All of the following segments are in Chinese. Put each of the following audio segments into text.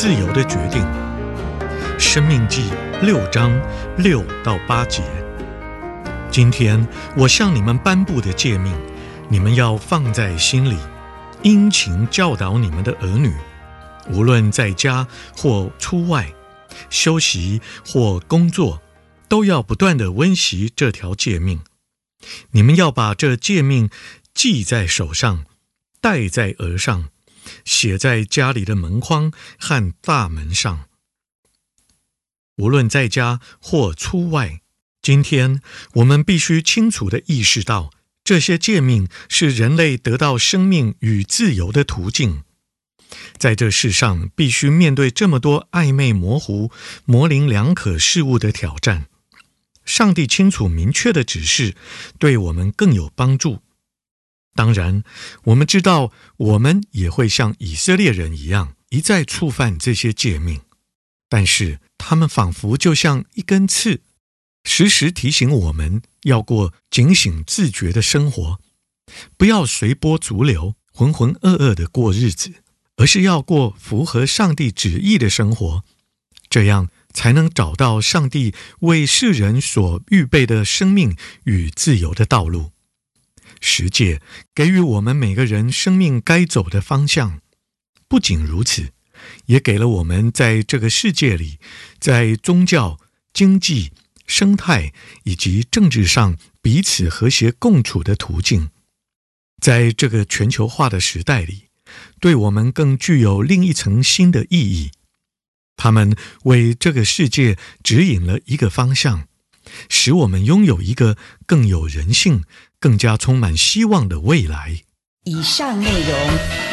自由的决定，《生命记》六章六到八节。今天我向你们颁布的诫命，你们要放在心里，殷勤教导你们的儿女，无论在家或出外，休息或工作，都要不断地温习这条诫命。你们要把这诫命记在手上，戴在额上，写在家里的门框和大门上，无论在家或出外。今天我们必须清楚地意识到，这些诫命是人类得到生命与自由的途径。在这世上，必须面对这么多暧昧模糊、模棱两可事物的挑战。上帝清楚明确的指示，对我们更有帮助。当然，我们知道，我们也会像以色列人一样，一再触犯这些诫命。但是，他们仿佛就像一根刺。时时提醒我们要过警醒自觉的生活，不要随波逐流、浑浑噩噩的过日子，而是要过符合上帝旨意的生活，这样才能找到上帝为世人所预备的生命与自由的道路。十诫给予我们每个人生命该走的方向，不仅如此，也给了我们在这个世界里，在宗教、经济。生态以及政治上彼此和谐共处的途径，在这个全球化的时代里，对我们更具有另一层新的意义。他们为这个世界指引了一个方向，使我们拥有一个更有人性、更加充满希望的未来。以上内容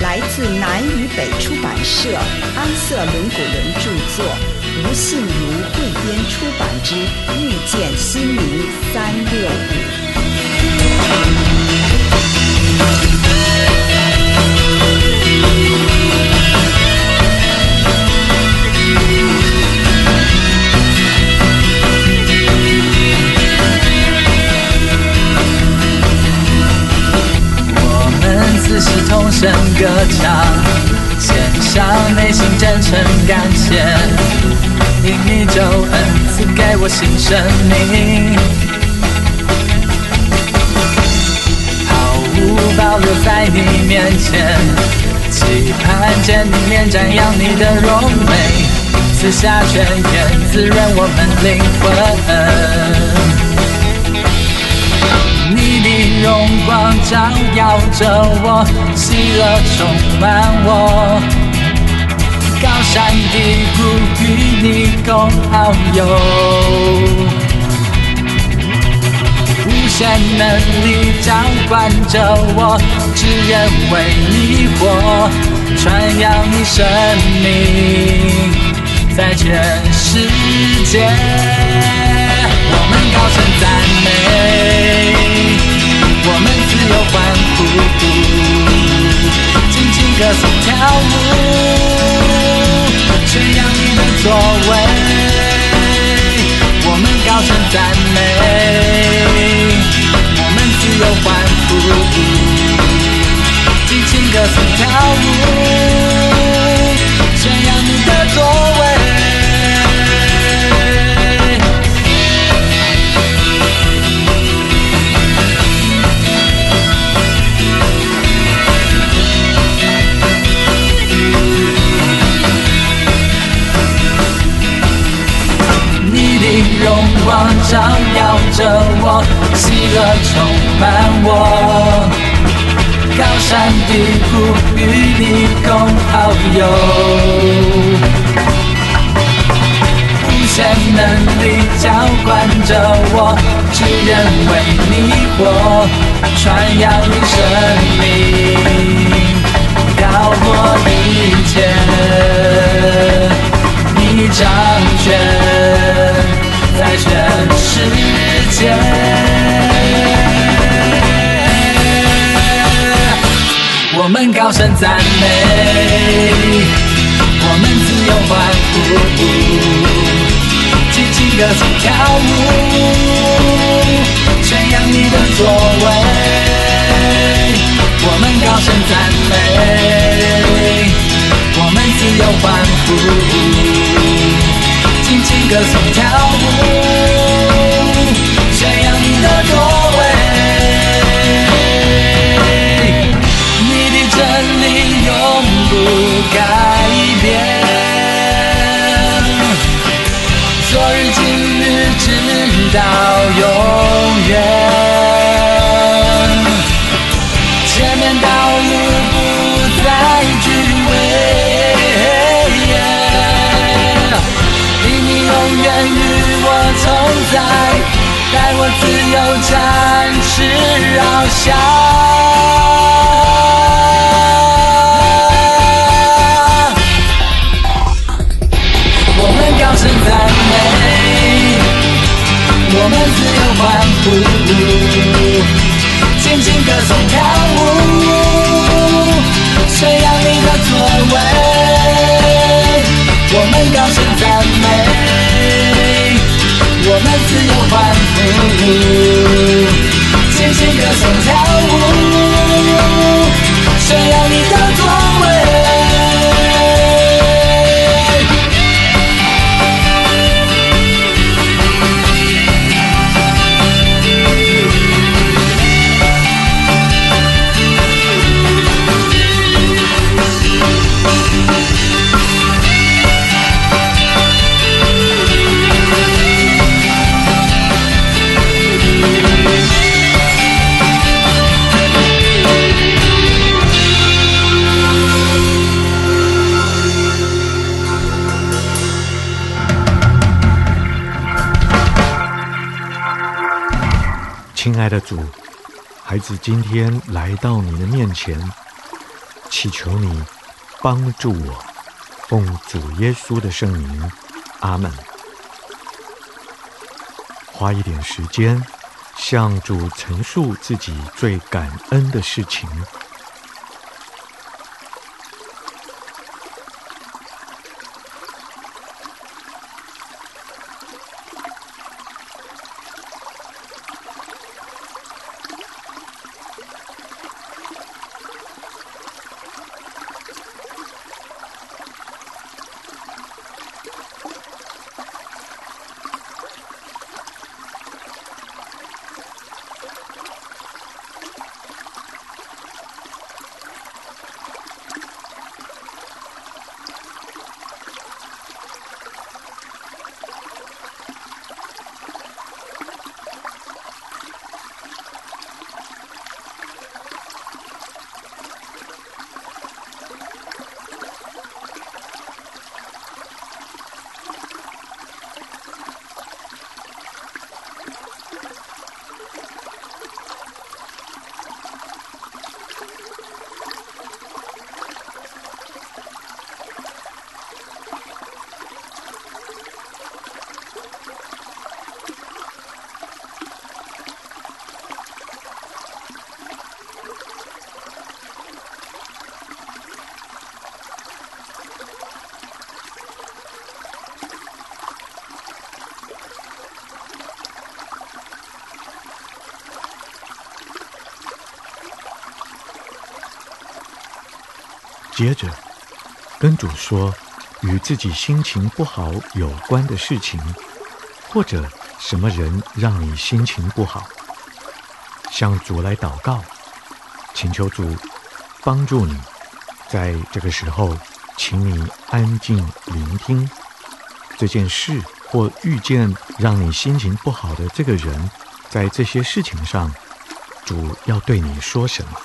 来自南与北出版社安瑟伦古伦著作，吴信如汇编出版之《遇见心灵三六五》。歌唱，献上内心真诚感谢，因你救恩赐给我新生命，毫无保留在你面前，期盼见你面瞻仰你的荣美，赐下泉源滋润我们灵魂。你的荣光照耀着我，喜乐充满我，高山低谷与你共遨游，无限能力掌管着我，只愿为你活，传扬你生命在全世界，我们高声赞美。颂能力浇灌着我，只愿为你活，传扬你生命，高过一切，你掌权。在全世界，我们高声赞美，歌颂跳舞，宣扬你的作为。我们高声赞美，我们自由欢呼。尽情歌颂跳舞，宣扬你的作为，你的真理永不改到永远，前面道路不再惧畏。永远与我同在，带我自由展翅翱翔。渐渐地。的主，孩子今天来到你的面前，祈求你帮助我，奉主耶稣的圣名，阿门。花一点时间，向主陈述自己最感恩的事情。接着，跟主说与自己心情不好有关的事情，或者什么人让你心情不好，向主来祷告，请求主帮助你。在这个时候，请你安静聆听这件事，或遇见让你心情不好的这个人，在这些事情上主要对你说什么？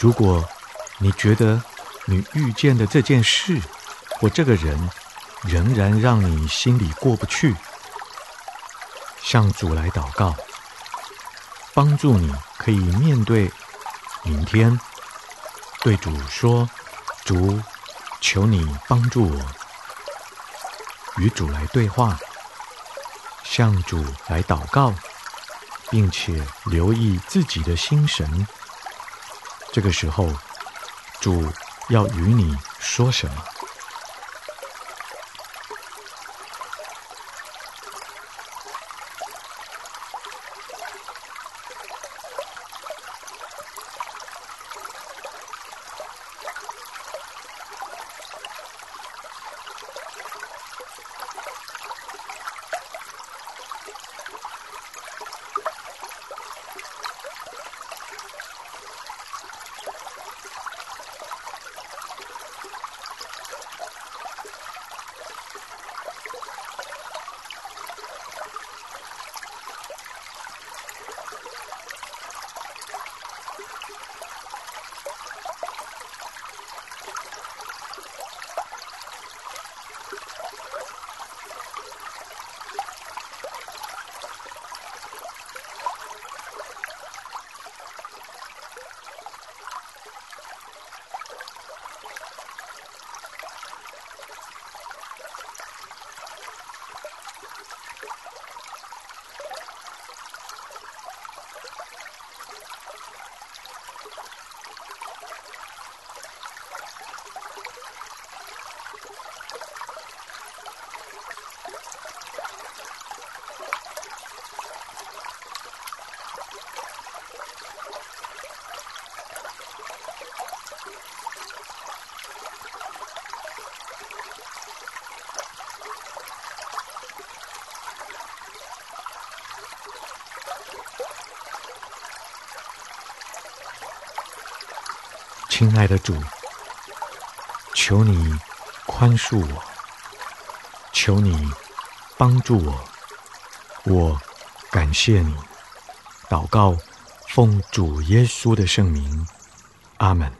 如果你觉得你遇见的这件事或这个人仍然让你心里过不去，向主来祷告，帮助你可以面对明天，对主说：“主，求你帮助我。”与主来对话，向主来祷告，并且留意自己的心神。这个时候，主要与你说什么？亲爱的主，求你宽恕我，求你帮助我，我感谢你。祷告，奉主耶稣的圣名，阿门。